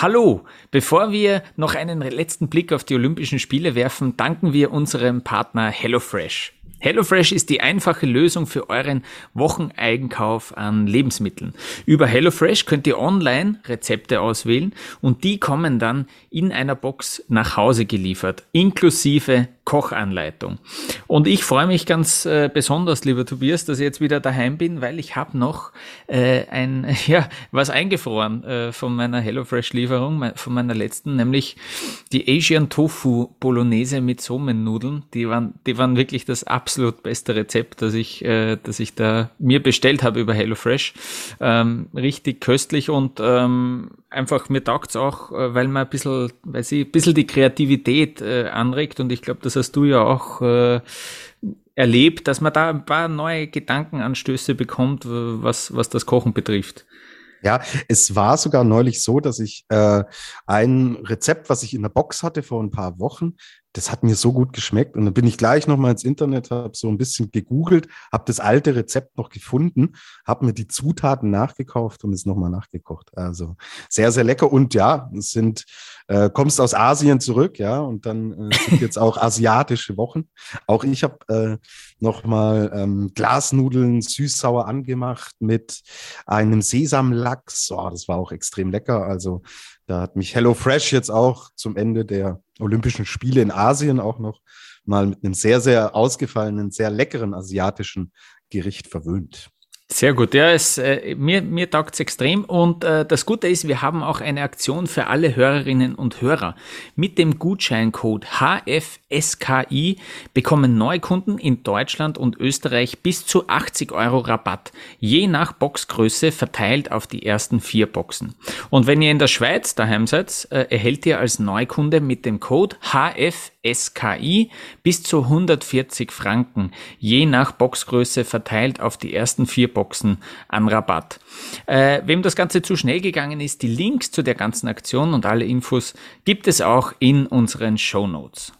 Hallo! Bevor wir noch einen letzten Blick auf die Olympischen Spiele werfen, danken wir unserem Partner HelloFresh. HelloFresh ist die einfache Lösung für euren Wocheneigenkauf an Lebensmitteln. Über HelloFresh könnt ihr online Rezepte auswählen und die kommen dann in einer Box nach Hause geliefert, inklusive Kochanleitung. Und ich freue mich ganz äh, besonders, lieber Tobias, dass ich jetzt wieder daheim bin, weil ich habe noch äh, ein, ja, was eingefroren äh, von meiner HelloFresh-Lieferung, von meiner letzten, nämlich die Asian Tofu Bolognese mit Somennudeln. Die waren, die waren wirklich das absolut beste Rezept, das ich, äh, das ich da mir bestellt habe über HelloFresh. Ähm, richtig köstlich und ähm, einfach mir taugt's auch, äh, weil man ein bisschen, weil sie ein bisschen die Kreativität äh, anregt und ich glaube, das hast du ja auch äh, erlebt, dass man da ein paar neue Gedankenanstöße bekommt, was, was das Kochen betrifft. Ja, es war sogar neulich so, dass ich äh, ein Rezept, was ich in der Box hatte vor ein paar Wochen, das hat mir so gut geschmeckt. Und dann bin ich gleich nochmal ins Internet, habe so ein bisschen gegoogelt, habe das alte Rezept noch gefunden, habe mir die Zutaten nachgekauft und es nochmal nachgekocht. Also sehr, sehr lecker. Und ja, es sind, äh, kommst aus Asien zurück, ja, und dann äh, sind jetzt auch asiatische Wochen. Auch ich habe äh, nochmal ähm, Glasnudeln süß-sauer angemacht mit einem Sesamlachs. Oh, das war auch extrem lecker. Also da hat mich HelloFresh jetzt auch zum Ende der Olympischen Spiele in Asien auch noch mal mit einem sehr, sehr ausgefallenen, sehr leckeren asiatischen Gericht verwöhnt. Sehr gut, ja, es, äh, mir, mir taugt es extrem und äh, das Gute ist, wir haben auch eine Aktion für alle Hörerinnen und Hörer. Mit dem Gutscheincode HFSKI bekommen Neukunden in Deutschland und Österreich bis zu 80 Euro Rabatt, je nach Boxgröße verteilt auf die ersten vier Boxen. Und wenn ihr in der Schweiz daheim seid, äh, erhält ihr als Neukunde mit dem Code HFSKI bis zu 140 Franken, je nach Boxgröße verteilt auf die ersten vier Boxen Boxen an Rabatt. Äh, wem das Ganze zu schnell gegangen ist, die Links zu der ganzen Aktion und alle Infos gibt es auch in unseren Show Notes.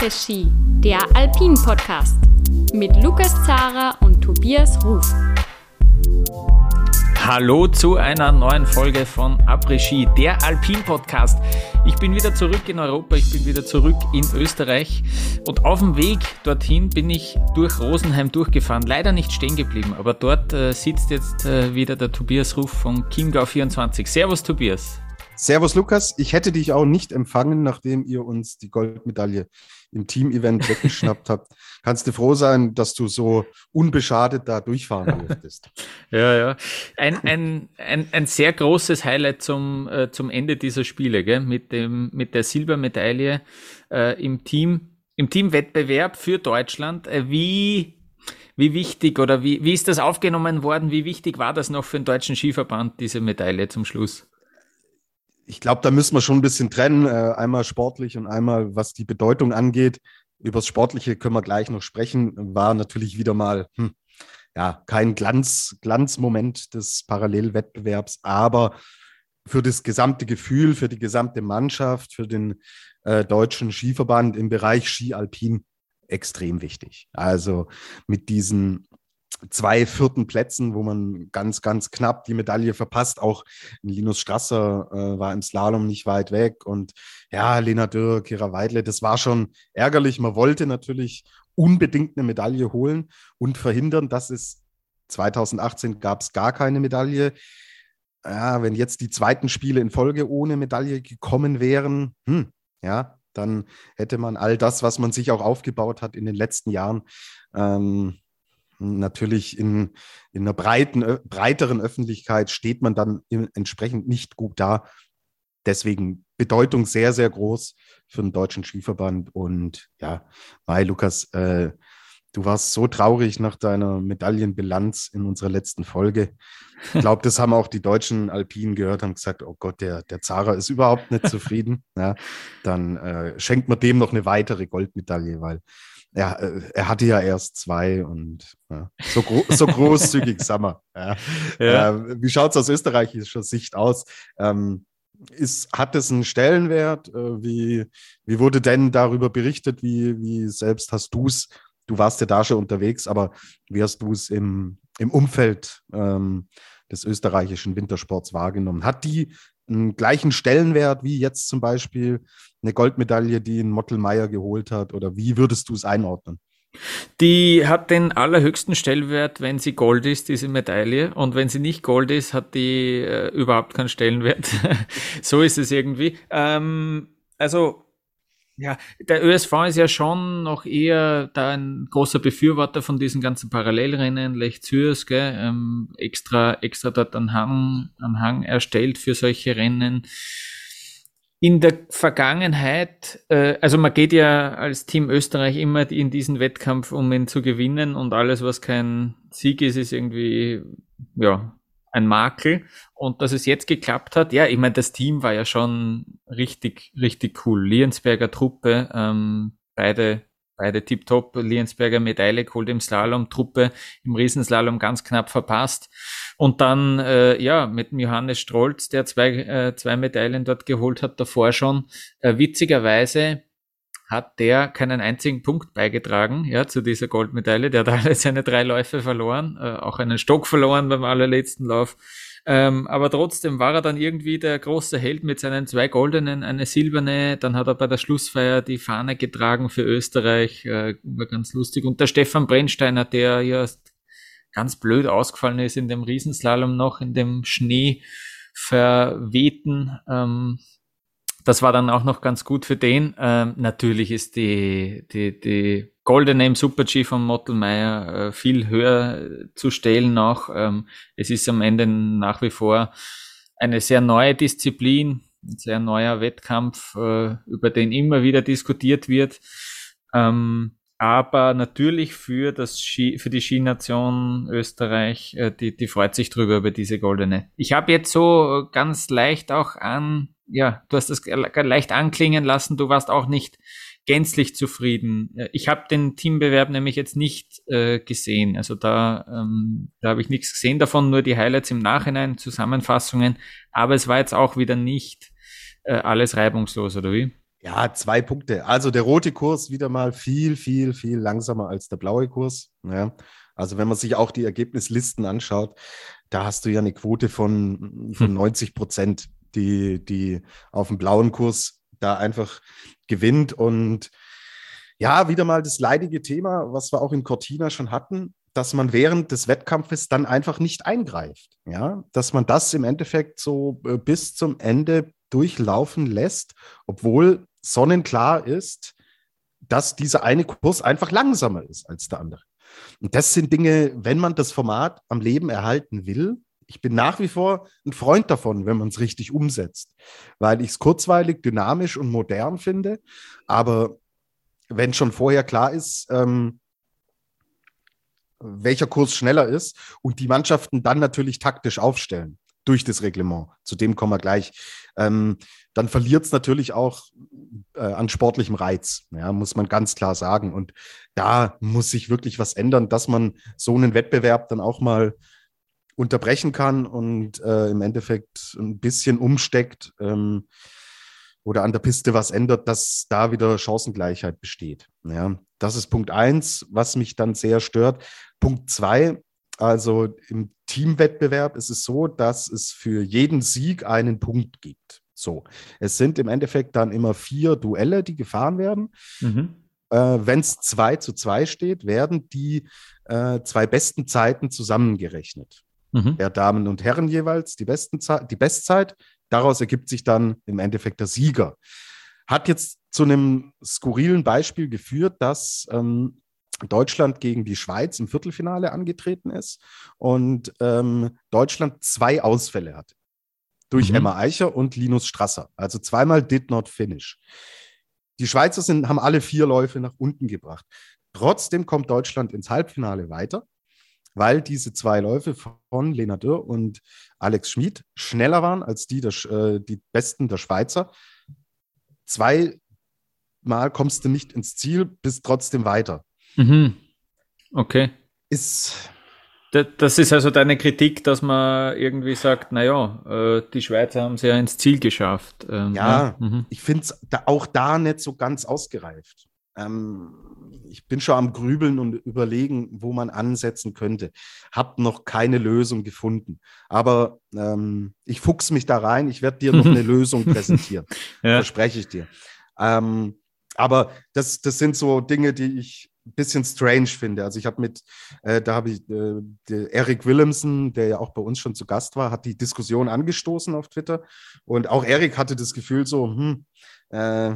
Après-Ski, der Alpin-Podcast mit Lukas Zara und Tobias Ruf. Hallo zu einer neuen Folge von Après-Ski, der Alpin-Podcast. Ich bin wieder zurück in Europa, ich bin wieder zurück in Österreich und auf dem Weg dorthin bin ich durch Rosenheim durchgefahren. Leider nicht stehen geblieben, aber dort äh, sitzt jetzt äh, wieder der Tobias Ruf von Chiemgau24. Servus Tobias. Servus Lukas, ich hätte dich auch nicht empfangen, nachdem ihr uns die Goldmedaille im Team-Event weggeschnappt habt. Kannst du froh sein, dass du so unbeschadet da durchfahren durftest. ja, ja. Ein, ein, ein, ein sehr großes Highlight zum, äh, zum Ende dieser Spiele, gell? Mit, dem, mit der Silbermedaille äh, im Team, im Teamwettbewerb für Deutschland. Äh, wie, wie wichtig oder wie, wie ist das aufgenommen worden? Wie wichtig war das noch für den deutschen Skiverband, diese Medaille zum Schluss? Ich glaube, da müssen wir schon ein bisschen trennen. Äh, einmal sportlich und einmal, was die Bedeutung angeht. Über das Sportliche können wir gleich noch sprechen. War natürlich wieder mal hm, ja, kein Glanz, Glanzmoment des Parallelwettbewerbs, aber für das gesamte Gefühl, für die gesamte Mannschaft, für den äh, deutschen Skiverband im Bereich Ski Alpin extrem wichtig. Also mit diesen zwei vierten Plätzen, wo man ganz, ganz knapp die Medaille verpasst. Auch Linus Strasser äh, war im Slalom nicht weit weg. Und ja, Lena Dürr, Kira Weidle, das war schon ärgerlich. Man wollte natürlich unbedingt eine Medaille holen und verhindern, dass es 2018 gab es gar keine Medaille. Ja, wenn jetzt die zweiten Spiele in Folge ohne Medaille gekommen wären, hm, ja, dann hätte man all das, was man sich auch aufgebaut hat in den letzten Jahren, ähm, natürlich in, in einer breiten, breiteren Öffentlichkeit steht man dann entsprechend nicht gut da. Deswegen Bedeutung sehr, sehr groß für den deutschen Skiverband. Und ja, Mai, Lukas, äh, du warst so traurig nach deiner Medaillenbilanz in unserer letzten Folge. Ich glaube, das haben auch die deutschen Alpinen gehört, haben gesagt, oh Gott, der, der Zara ist überhaupt nicht zufrieden. Ja, dann äh, schenkt man dem noch eine weitere Goldmedaille, weil ja, äh, er hatte ja erst zwei und ja, so, gro so großzügig Sommer. Ja. Ja. Äh, wie schaut es aus österreichischer Sicht aus? Ähm, ist, hat es einen Stellenwert? Äh, wie, wie wurde denn darüber berichtet? Wie, wie selbst hast du es? Du warst ja da schon unterwegs, aber wie hast du es im, im Umfeld ähm, des österreichischen Wintersports wahrgenommen? Hat die einen gleichen Stellenwert wie jetzt zum Beispiel eine Goldmedaille, die ein Mottelmeier geholt hat? Oder wie würdest du es einordnen? Die hat den allerhöchsten Stellenwert, wenn sie Gold ist, diese Medaille. Und wenn sie nicht Gold ist, hat die äh, überhaupt keinen Stellenwert. so ist es irgendwie. Ähm, also, ja, der ÖSV ist ja schon noch eher da ein großer Befürworter von diesen ganzen Parallelrennen, Lech Zürs, gell, ähm, extra, extra dort einen Hang, einen Hang erstellt für solche Rennen. In der Vergangenheit, äh, also man geht ja als Team Österreich immer in diesen Wettkampf, um ihn zu gewinnen und alles, was kein Sieg ist, ist irgendwie, ja, ein Makel. Und dass es jetzt geklappt hat, ja, ich meine, das Team war ja schon richtig, richtig cool. Liensberger Truppe, ähm, beide beide tipptopp. Liensberger Medaille geholt im Slalom, Truppe im Riesenslalom ganz knapp verpasst. Und dann, äh, ja, mit Johannes Strolz, der zwei, äh, zwei Medaillen dort geholt hat, davor schon. Äh, witzigerweise hat der keinen einzigen Punkt beigetragen, ja, zu dieser Goldmedaille. Der hat alle seine drei Läufe verloren, äh, auch einen Stock verloren beim allerletzten Lauf. Ähm, aber trotzdem war er dann irgendwie der große Held mit seinen zwei goldenen, eine silberne. Dann hat er bei der Schlussfeier die Fahne getragen für Österreich. Äh, war ganz lustig. Und der Stefan Brennsteiner, der ja ganz blöd ausgefallen ist in dem Riesenslalom noch, in dem Schnee verwehten. Ähm, das war dann auch noch ganz gut für den. Ähm, natürlich ist die, die, die Goldene im Super-G von Mottelmeier äh, viel höher zu stellen noch. Ähm, es ist am Ende nach wie vor eine sehr neue Disziplin, ein sehr neuer Wettkampf, äh, über den immer wieder diskutiert wird. Ähm, aber natürlich für das Ski, für die Skination Österreich, äh, die, die freut sich drüber über diese goldene. Ich habe jetzt so ganz leicht auch an, ja, du hast das leicht anklingen lassen, du warst auch nicht gänzlich zufrieden. Äh, ich habe den Teambewerb nämlich jetzt nicht äh, gesehen. Also da, ähm, da habe ich nichts gesehen davon, nur die Highlights im Nachhinein, Zusammenfassungen. Aber es war jetzt auch wieder nicht äh, alles reibungslos, oder wie? Ja, zwei Punkte. Also der rote Kurs wieder mal viel, viel, viel langsamer als der blaue Kurs. Ja. Also wenn man sich auch die Ergebnislisten anschaut, da hast du ja eine Quote von, von 90 hm. Prozent, die, die auf dem blauen Kurs da einfach gewinnt. Und ja, wieder mal das leidige Thema, was wir auch in Cortina schon hatten, dass man während des Wettkampfes dann einfach nicht eingreift. Ja, dass man das im Endeffekt so äh, bis zum Ende durchlaufen lässt, obwohl sonnenklar ist, dass dieser eine Kurs einfach langsamer ist als der andere. Und das sind Dinge, wenn man das Format am Leben erhalten will, ich bin nach wie vor ein Freund davon, wenn man es richtig umsetzt, weil ich es kurzweilig, dynamisch und modern finde. Aber wenn schon vorher klar ist, ähm, welcher Kurs schneller ist und die Mannschaften dann natürlich taktisch aufstellen durch das Reglement, zu dem kommen wir gleich, ähm, dann verliert es natürlich auch äh, an sportlichem Reiz, ja, muss man ganz klar sagen. Und da muss sich wirklich was ändern, dass man so einen Wettbewerb dann auch mal unterbrechen kann und äh, im Endeffekt ein bisschen umsteckt ähm, oder an der Piste was ändert, dass da wieder Chancengleichheit besteht. Ja, das ist Punkt eins, was mich dann sehr stört. Punkt zwei, also im Teamwettbewerb ist es so, dass es für jeden Sieg einen Punkt gibt. So, es sind im Endeffekt dann immer vier Duelle, die gefahren werden. Mhm. Äh, Wenn es zwei zu zwei steht, werden die äh, zwei besten Zeiten zusammengerechnet. Mhm. Der Damen und Herren jeweils die, besten die Bestzeit. Daraus ergibt sich dann im Endeffekt der Sieger. Hat jetzt zu einem skurrilen Beispiel geführt, dass ähm, Deutschland gegen die Schweiz im Viertelfinale angetreten ist und ähm, Deutschland zwei Ausfälle hat. Durch mhm. Emma Eicher und Linus Strasser. Also zweimal did not finish. Die Schweizer sind, haben alle vier Läufe nach unten gebracht. Trotzdem kommt Deutschland ins Halbfinale weiter weil diese zwei Läufe von Lena Dürr und Alex Schmid schneller waren als die, der, äh, die besten der Schweizer. Zweimal kommst du nicht ins Ziel, bist trotzdem weiter. Mhm. Okay. Ist. Das ist also deine Kritik, dass man irgendwie sagt, naja, äh, die Schweizer haben es ja ins Ziel geschafft. Ähm, ja, ja. Mhm. ich finde es auch da nicht so ganz ausgereift. Ähm, ich bin schon am Grübeln und überlegen, wo man ansetzen könnte. Hab noch keine Lösung gefunden. Aber ähm, ich fuchs mich da rein. Ich werde dir noch eine Lösung präsentieren. ja. Verspreche ich dir. Ähm, aber das, das sind so Dinge, die ich ein bisschen strange finde. Also ich habe mit, äh, da habe ich äh, Eric Willemsen, der ja auch bei uns schon zu Gast war, hat die Diskussion angestoßen auf Twitter. Und auch Eric hatte das Gefühl so, hm, äh,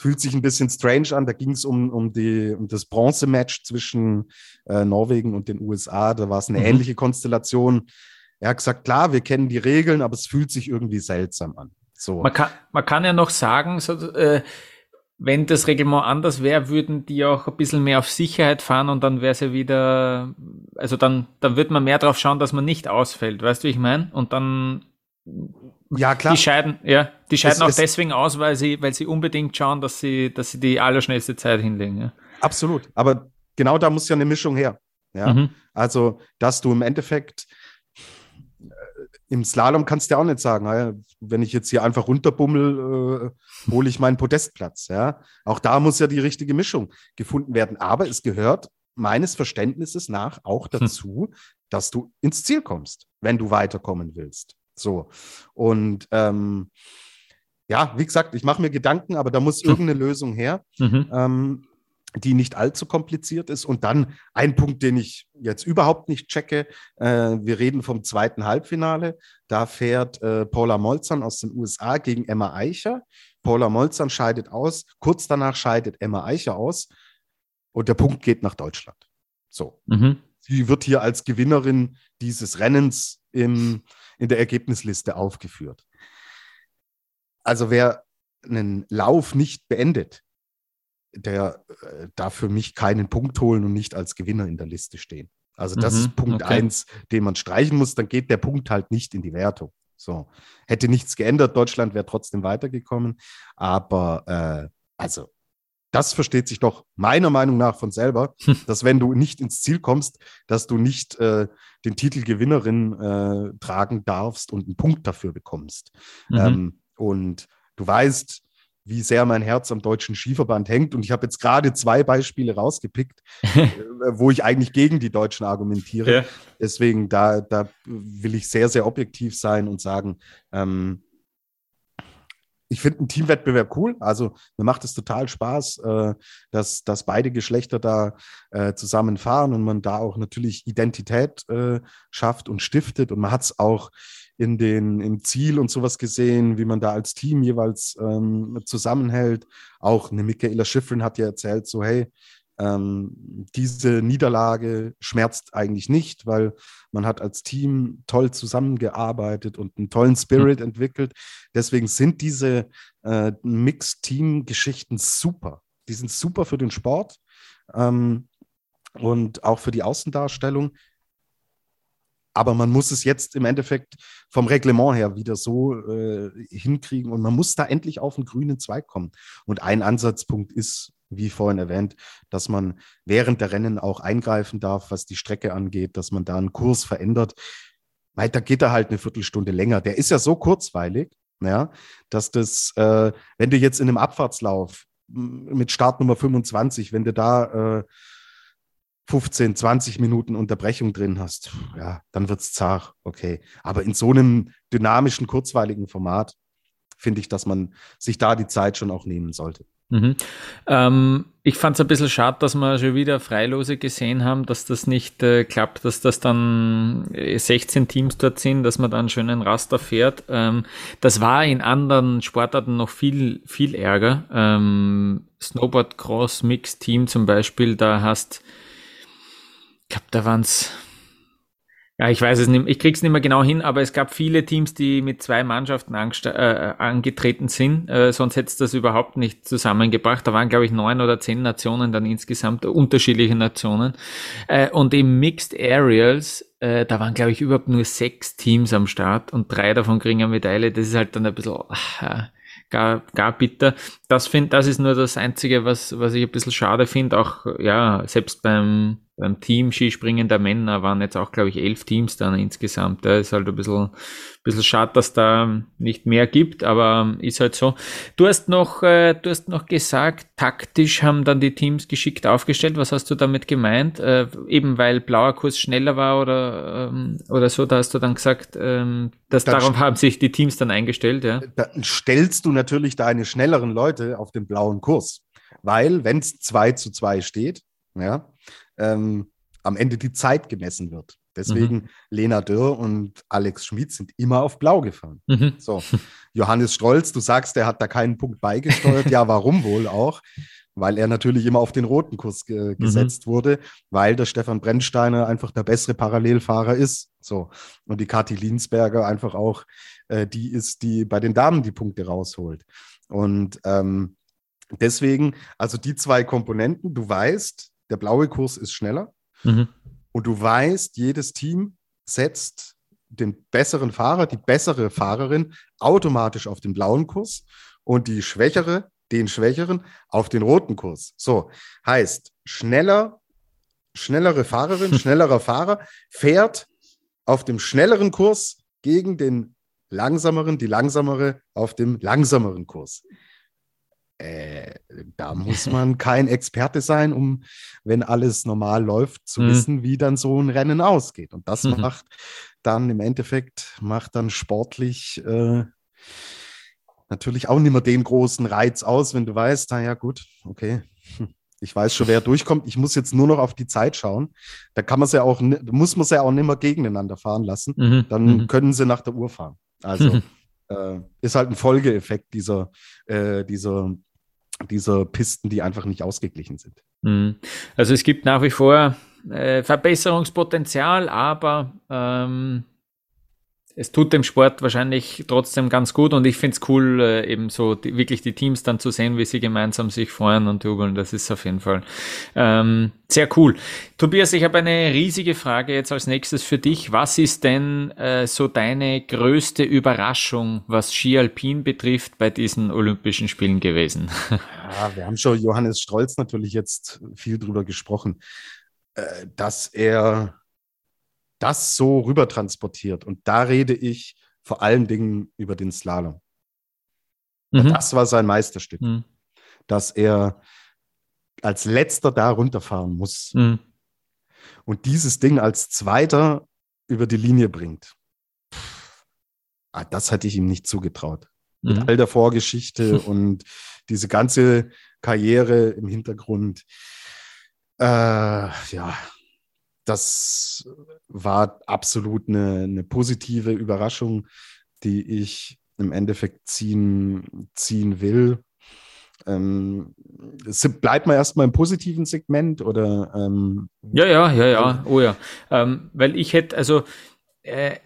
es fühlt sich ein bisschen strange an. Da ging es um, um, um das Bronzematch zwischen äh, Norwegen und den USA. Da war es eine mhm. ähnliche Konstellation. Er hat gesagt, klar, wir kennen die Regeln, aber es fühlt sich irgendwie seltsam an. So. Man, kann, man kann ja noch sagen, so, äh, wenn das Reglement anders wäre, würden die auch ein bisschen mehr auf Sicherheit fahren und dann wäre es ja wieder, also dann, dann wird man mehr darauf schauen, dass man nicht ausfällt. Weißt du, wie ich meine? Und dann ja, klar. Die scheiden, ja, die scheiden es, auch es, deswegen aus, weil sie, weil sie unbedingt schauen, dass sie, dass sie die allerschnellste Zeit hinlegen. Ja. Absolut. Aber genau da muss ja eine Mischung her. Ja. Mhm. Also, dass du im Endeffekt äh, im Slalom kannst du ja auch nicht sagen, wenn ich jetzt hier einfach runterbummel, äh, hole ich meinen Podestplatz. Ja? Auch da muss ja die richtige Mischung gefunden werden. Aber es gehört meines Verständnisses nach auch hm. dazu, hm. dass du ins Ziel kommst, wenn du weiterkommen willst. So. Und ähm, ja, wie gesagt, ich mache mir Gedanken, aber da muss hm. irgendeine Lösung her, mhm. ähm, die nicht allzu kompliziert ist. Und dann ein Punkt, den ich jetzt überhaupt nicht checke. Äh, wir reden vom zweiten Halbfinale. Da fährt äh, Paula Molzern aus den USA gegen Emma Eicher. Paula Molzern scheidet aus. Kurz danach scheidet Emma Eicher aus. Und der Punkt geht nach Deutschland. So. Mhm. Sie wird hier als Gewinnerin dieses Rennens im in der Ergebnisliste aufgeführt. Also wer einen Lauf nicht beendet, der äh, darf für mich keinen Punkt holen und nicht als Gewinner in der Liste stehen. Also das mhm, ist Punkt okay. eins, den man streichen muss, dann geht der Punkt halt nicht in die Wertung. So. Hätte nichts geändert, Deutschland wäre trotzdem weitergekommen. Aber äh, also das versteht sich doch meiner Meinung nach von selber, dass wenn du nicht ins Ziel kommst, dass du nicht äh, den Titel Gewinnerin äh, tragen darfst und einen Punkt dafür bekommst. Mhm. Ähm, und du weißt, wie sehr mein Herz am deutschen Skiverband hängt. Und ich habe jetzt gerade zwei Beispiele rausgepickt, äh, wo ich eigentlich gegen die Deutschen argumentiere. Ja. Deswegen, da, da will ich sehr, sehr objektiv sein und sagen, ähm, ich finde einen Teamwettbewerb cool. Also mir macht es total Spaß, äh, dass, dass beide Geschlechter da äh, zusammen fahren und man da auch natürlich Identität äh, schafft und stiftet. Und man hat es auch in den, im Ziel und sowas gesehen, wie man da als Team jeweils ähm, zusammenhält. Auch eine Michaela Schifrin hat ja erzählt, so hey, ähm, diese Niederlage schmerzt eigentlich nicht, weil man hat als Team toll zusammengearbeitet und einen tollen Spirit mhm. entwickelt. Deswegen sind diese äh, Mixed-Team-Geschichten super. Die sind super für den Sport ähm, und auch für die Außendarstellung. Aber man muss es jetzt im Endeffekt vom Reglement her wieder so äh, hinkriegen und man muss da endlich auf den grünen Zweig kommen. Und ein Ansatzpunkt ist wie vorhin erwähnt, dass man während der Rennen auch eingreifen darf, was die Strecke angeht, dass man da einen Kurs verändert. Weil da geht er halt eine Viertelstunde länger. Der ist ja so kurzweilig, ja, dass das, äh, wenn du jetzt in einem Abfahrtslauf mit Startnummer 25, wenn du da äh, 15, 20 Minuten Unterbrechung drin hast, ja, dann wird es zart, okay. Aber in so einem dynamischen, kurzweiligen Format finde ich, dass man sich da die Zeit schon auch nehmen sollte. Mhm. Ähm, ich fand es ein bisschen schade, dass wir schon wieder Freilose gesehen haben, dass das nicht äh, klappt, dass das dann 16 äh, Teams dort sind, dass man dann schön einen Raster fährt. Ähm, das war in anderen Sportarten noch viel, viel ärger. Ähm, Snowboard Cross Mix Team zum Beispiel, da hast, ich glaube, da waren es ja, ich weiß es nicht, ich krieg's nicht mehr genau hin, aber es gab viele Teams, die mit zwei Mannschaften äh, angetreten sind, äh, sonst hätte es das überhaupt nicht zusammengebracht. Da waren, glaube ich, neun oder zehn Nationen dann insgesamt, unterschiedliche Nationen. Äh, und im Mixed Aerials, äh, da waren, glaube ich, überhaupt nur sechs Teams am Start und drei davon kriegen eine Medaille. Das ist halt dann ein bisschen, ach, gar, gar bitter. Das finde, das ist nur das Einzige, was, was ich ein bisschen schade finde. Auch, ja, selbst beim, beim Team Skispringen der Männer waren jetzt auch, glaube ich, elf Teams dann insgesamt. Da ist halt ein bisschen, bisschen schade, dass da nicht mehr gibt, aber ist halt so. Du hast noch, äh, du hast noch gesagt, taktisch haben dann die Teams geschickt aufgestellt. Was hast du damit gemeint? Äh, eben weil blauer Kurs schneller war oder, ähm, oder so, da hast du dann gesagt, ähm, dass dann darauf haben sich die Teams dann eingestellt, ja? Dann stellst du natürlich deine schnelleren Leute auf den blauen Kurs. Weil, wenn es 2 zu 2 steht, ja, ähm, am Ende die Zeit gemessen wird. Deswegen mhm. Lena Dürr und Alex Schmid sind immer auf Blau gefahren. Mhm. So, Johannes Strolz, du sagst, der hat da keinen Punkt beigesteuert. ja, warum wohl auch? Weil er natürlich immer auf den roten Kurs ge mhm. gesetzt mhm. wurde, weil der Stefan Brennsteiner einfach der bessere Parallelfahrer ist. So. Und die Kathi Linsberger einfach auch äh, die ist, die bei den Damen die Punkte rausholt. Und ähm, deswegen, also die zwei Komponenten, du weißt, der blaue Kurs ist schneller. Mhm. Und du weißt, jedes Team setzt den besseren Fahrer, die bessere Fahrerin automatisch auf den blauen Kurs und die schwächere, den schwächeren auf den roten Kurs. So heißt, schneller, schnellere Fahrerin, schnellerer Fahrer fährt auf dem schnelleren Kurs gegen den langsameren, die langsamere auf dem langsameren Kurs. Äh, da muss man kein Experte sein, um, wenn alles normal läuft, zu mhm. wissen, wie dann so ein Rennen ausgeht. Und das mhm. macht dann im Endeffekt, macht dann sportlich äh, natürlich auch nicht mehr den großen Reiz aus, wenn du weißt, naja, gut, okay, ich weiß schon, wer durchkommt. Ich muss jetzt nur noch auf die Zeit schauen. Da kann man ja auch, muss man es ja auch nicht mehr gegeneinander fahren lassen. Mhm. Dann mhm. können sie nach der Uhr fahren. Also äh, ist halt ein Folgeeffekt dieser, äh, dieser dieser Pisten, die einfach nicht ausgeglichen sind. Mhm. Also es gibt nach wie vor äh, Verbesserungspotenzial, aber ähm, es tut dem Sport wahrscheinlich trotzdem ganz gut und ich finde es cool, äh, eben so die, wirklich die Teams dann zu sehen, wie sie gemeinsam sich freuen und jubeln. Das ist auf jeden Fall ähm, sehr cool. Tobias, ich habe eine riesige Frage jetzt als nächstes für dich. Was ist denn äh, so deine größte Überraschung, was Ski Alpin betrifft, bei diesen Olympischen Spielen gewesen? Ja, wir haben schon Johannes Strolz natürlich jetzt viel drüber gesprochen, äh, dass er das so rüber transportiert. Und da rede ich vor allen Dingen über den Slalom. Mhm. Das war sein Meisterstück, mhm. dass er als letzter da runterfahren muss mhm. und dieses Ding als zweiter über die Linie bringt. Ah, das hätte ich ihm nicht zugetraut. Mit mhm. all der Vorgeschichte und diese ganze Karriere im Hintergrund. Äh, ja, das war absolut eine, eine, positive Überraschung, die ich im Endeffekt ziehen, ziehen will. Ähm, bleibt man erstmal im positiven Segment oder? Ähm, ja, ja, ja, ja, oh ja. Ähm, weil ich hätte, also äh,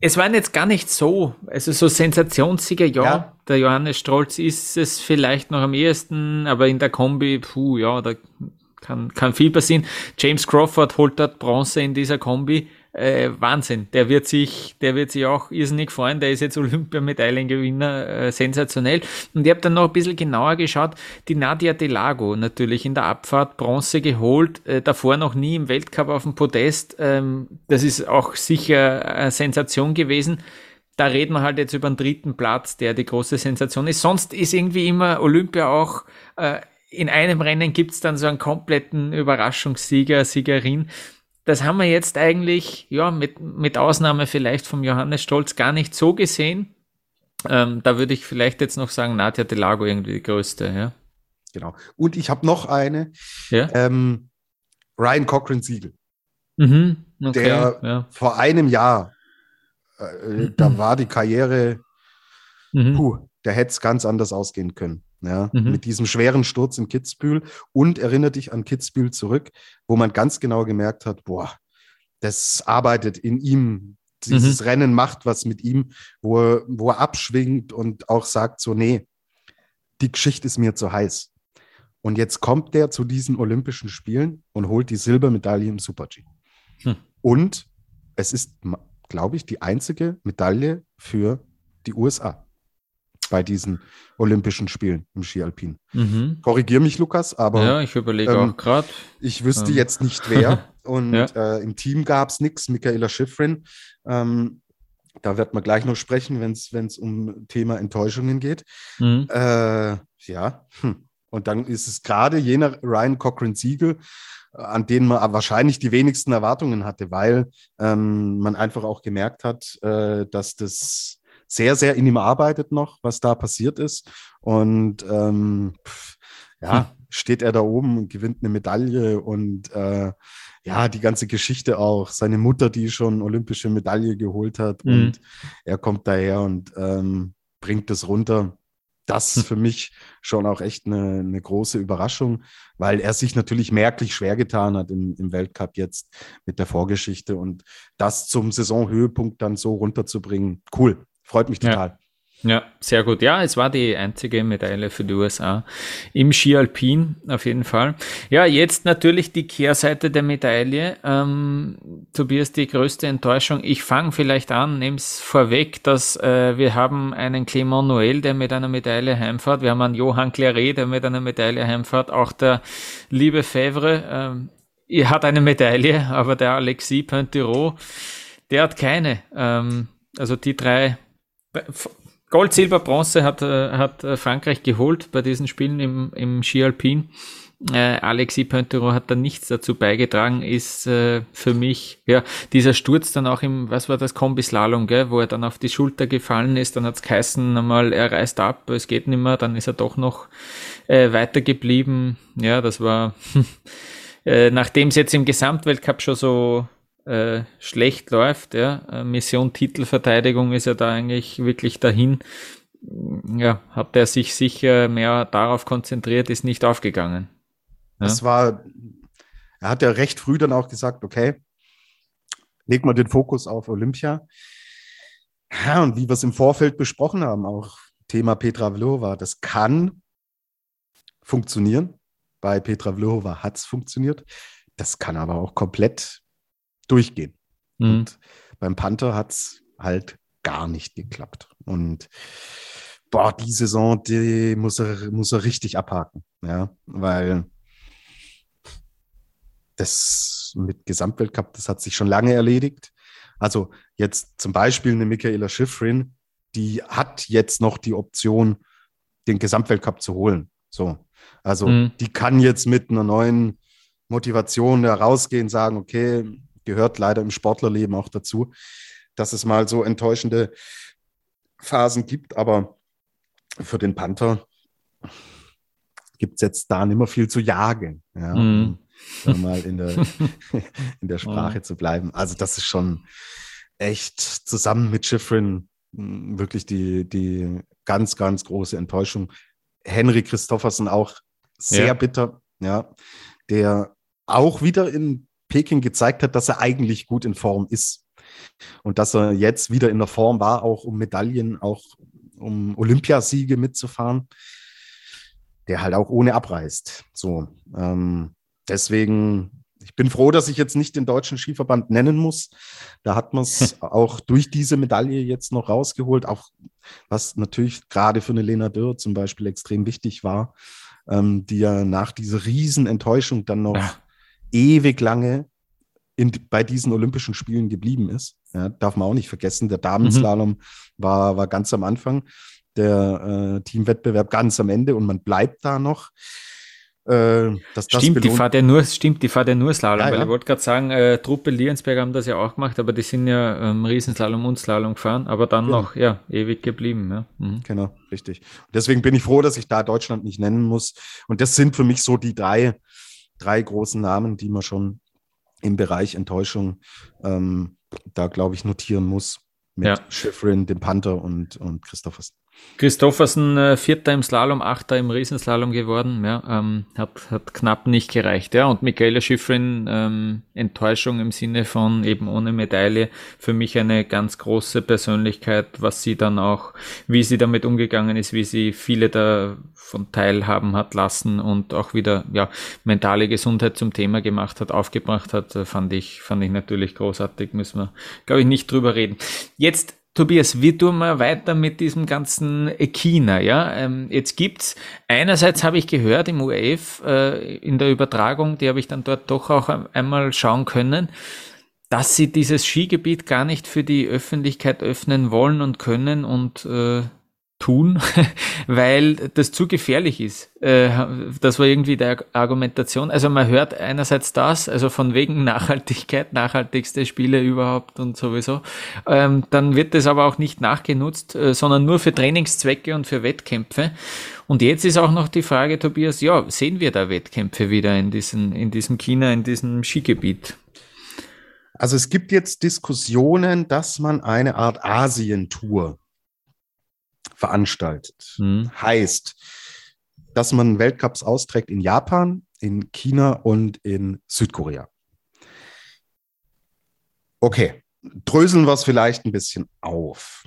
es waren jetzt gar nicht so, also so Sensationssieger, ja, ja, der Johannes Strolz ist es vielleicht noch am ehesten, aber in der Kombi, puh, ja, da kann, kann viel passieren. James Crawford holt dort Bronze in dieser Kombi. Äh, Wahnsinn. Der wird sich, der wird sich auch irrsinnig freuen. Der ist jetzt Olympiamedaillengewinner, äh, sensationell. Und ich habe dann noch ein bisschen genauer geschaut. Die Nadia Delago natürlich in der Abfahrt Bronze geholt, äh, davor noch nie im Weltcup auf dem Podest. Ähm, das ist auch sicher eine Sensation gewesen da reden wir halt jetzt über den dritten Platz, der die große Sensation ist. Sonst ist irgendwie immer Olympia auch äh, in einem Rennen gibt es dann so einen kompletten Überraschungssieger, Siegerin. Das haben wir jetzt eigentlich, ja, mit, mit Ausnahme vielleicht vom Johannes Stolz gar nicht so gesehen. Ähm, da würde ich vielleicht jetzt noch sagen, Nadja Delago irgendwie die größte, ja. Genau. Und ich habe noch eine. Ja? Ähm, Ryan Cochran Siegel. Mhm, okay, der ja. vor einem Jahr, äh, mhm. da war die Karriere, mhm. puh, da hätte es ganz anders ausgehen können ja, mhm. mit diesem schweren Sturz in Kitzbühel und erinnere dich an Kitzbühel zurück, wo man ganz genau gemerkt hat, boah, das arbeitet in ihm, dieses mhm. Rennen macht was mit ihm, wo er, wo er abschwingt und auch sagt so, nee, die Geschichte ist mir zu heiß. Und jetzt kommt der zu diesen Olympischen Spielen und holt die Silbermedaille im Super-G. Hm. Und es ist, glaube ich, die einzige Medaille für die USA. Bei diesen Olympischen Spielen im Skialpin. Mhm. Korrigier mich, Lukas, aber. Ja, ich überlege ähm, auch gerade. Ich wüsste ähm. jetzt nicht wer. Und ja. äh, im Team gab es nichts. Michaela Schifrin. Ähm, da wird man gleich noch sprechen, wenn es um Thema Enttäuschungen geht. Mhm. Äh, ja. Hm. Und dann ist es gerade jener Ryan Cochran Siegel, an denen man wahrscheinlich die wenigsten Erwartungen hatte, weil ähm, man einfach auch gemerkt hat, äh, dass das sehr, sehr in ihm arbeitet noch, was da passiert ist. Und ähm, ja, hm. steht er da oben und gewinnt eine Medaille und äh, ja, die ganze Geschichte auch. Seine Mutter, die schon olympische Medaille geholt hat mhm. und er kommt daher und ähm, bringt es runter. Das ist hm. für mich schon auch echt eine, eine, große Überraschung, weil er sich natürlich merklich schwer getan hat im, im Weltcup jetzt mit der Vorgeschichte und das zum Saisonhöhepunkt dann so runterzubringen. Cool. Freut mich total. Ja. Ja, sehr gut. Ja, es war die einzige Medaille für die USA im Ski Alpin auf jeden Fall. Ja, jetzt natürlich die Kehrseite der Medaille. Ähm, Tobias, die größte Enttäuschung. Ich fange vielleicht an, nehme es vorweg, dass äh, wir haben einen Clément Noël, der mit einer Medaille heimfährt. Wir haben einen Johann Claret, der mit einer Medaille heimfährt. Auch der liebe Favre, ähm, er hat eine Medaille, aber der Alexis Pointerot, der hat keine. Ähm, also die drei Gold, Silber, Bronze hat, äh, hat äh, Frankreich geholt bei diesen Spielen im, im Ski Alpin. Äh, Alexis Pointerot hat da nichts dazu beigetragen, ist äh, für mich, ja, dieser Sturz dann auch im, was war das, Kombislalom, gell, wo er dann auf die Schulter gefallen ist, dann hat's geheißen, einmal, er reißt ab, es geht nicht mehr, dann ist er doch noch äh, weitergeblieben. Ja, das war, äh, nachdem es jetzt im Gesamtweltcup schon so äh, schlecht läuft. Ja. Äh, Mission Titelverteidigung ist ja da eigentlich wirklich dahin. Ja, hat er sich sicher mehr darauf konzentriert, ist nicht aufgegangen. Ja. Das war, er hat ja recht früh dann auch gesagt, okay, leg mal den Fokus auf Olympia. Ja, und wie wir es im Vorfeld besprochen haben, auch Thema Petra Vlhova, das kann funktionieren. Bei Petra Vlhova hat es funktioniert. Das kann aber auch komplett durchgehen. Mhm. Und beim Panther hat es halt gar nicht geklappt. Und boah, die Saison, die muss er, muss er richtig abhaken. Ja, weil das mit Gesamtweltcup, das hat sich schon lange erledigt. Also jetzt zum Beispiel eine Michaela Schifrin, die hat jetzt noch die Option, den Gesamtweltcup zu holen. So. Also mhm. die kann jetzt mit einer neuen Motivation da rausgehen, sagen, okay, gehört leider im Sportlerleben auch dazu, dass es mal so enttäuschende Phasen gibt. Aber für den Panther gibt es jetzt da nicht mehr viel zu jagen. Ja, mm. um mal in der, in der Sprache mm. zu bleiben. Also das ist schon echt zusammen mit Schifrin hm, wirklich die, die ganz, ganz große Enttäuschung. Henry Christoffersen auch sehr ja. bitter, ja, der auch wieder in Peking gezeigt hat, dass er eigentlich gut in Form ist. Und dass er jetzt wieder in der Form war, auch um Medaillen, auch um Olympiasiege mitzufahren, der halt auch ohne abreißt. So, ähm, deswegen, ich bin froh, dass ich jetzt nicht den deutschen Skiverband nennen muss. Da hat man es auch durch diese Medaille jetzt noch rausgeholt, auch was natürlich gerade für eine Lena Dürr zum Beispiel extrem wichtig war, ähm, die ja nach dieser riesen Enttäuschung dann noch ja ewig lange in, bei diesen Olympischen Spielen geblieben ist. Ja, darf man auch nicht vergessen. Der Damenslalom mhm. war, war ganz am Anfang, der äh, Teamwettbewerb ganz am Ende und man bleibt da noch. Äh, das stimmt, die fahrt ja nur, stimmt, die fahrt ja nur Slalom, ja, weil ja. ich wollte gerade sagen, äh, Truppe Liensberg haben das ja auch gemacht, aber die sind ja ähm, Riesenslalom und Slalom gefahren, aber dann genau. noch, ja, ewig geblieben. Ja. Mhm. Genau, richtig. Deswegen bin ich froh, dass ich da Deutschland nicht nennen muss. Und das sind für mich so die drei drei großen Namen, die man schon im Bereich Enttäuschung ähm, da, glaube ich, notieren muss. Mit ja. Schifrin, dem Panther und, und Christophersen. Christoffersen äh, Vierter im Slalom, Achter im Riesenslalom geworden, ja, ähm, hat, hat knapp nicht gereicht, ja, und Michaela Schifrin, ähm, Enttäuschung im Sinne von eben ohne Medaille, für mich eine ganz große Persönlichkeit, was sie dann auch, wie sie damit umgegangen ist, wie sie viele davon teilhaben hat lassen und auch wieder, ja, mentale Gesundheit zum Thema gemacht hat, aufgebracht hat, äh, fand ich, fand ich natürlich großartig, müssen wir, glaube ich, nicht drüber reden. Jetzt Tobias, wie tun wir weiter mit diesem ganzen China? Ja, ähm, jetzt gibt's einerseits habe ich gehört im UAF äh, in der Übertragung, die habe ich dann dort doch auch einmal schauen können, dass sie dieses Skigebiet gar nicht für die Öffentlichkeit öffnen wollen und können und äh, tun, weil das zu gefährlich ist. Äh, das war irgendwie der Argumentation. Also man hört einerseits das, also von wegen Nachhaltigkeit, nachhaltigste Spiele überhaupt und sowieso. Ähm, dann wird das aber auch nicht nachgenutzt, äh, sondern nur für Trainingszwecke und für Wettkämpfe. Und jetzt ist auch noch die Frage, Tobias, ja, sehen wir da Wettkämpfe wieder in, diesen, in diesem China, in diesem Skigebiet? Also es gibt jetzt Diskussionen, dass man eine Art Asien-Tour veranstaltet. Mhm. Heißt, dass man Weltcups austrägt in Japan, in China und in Südkorea. Okay, dröseln wir es vielleicht ein bisschen auf.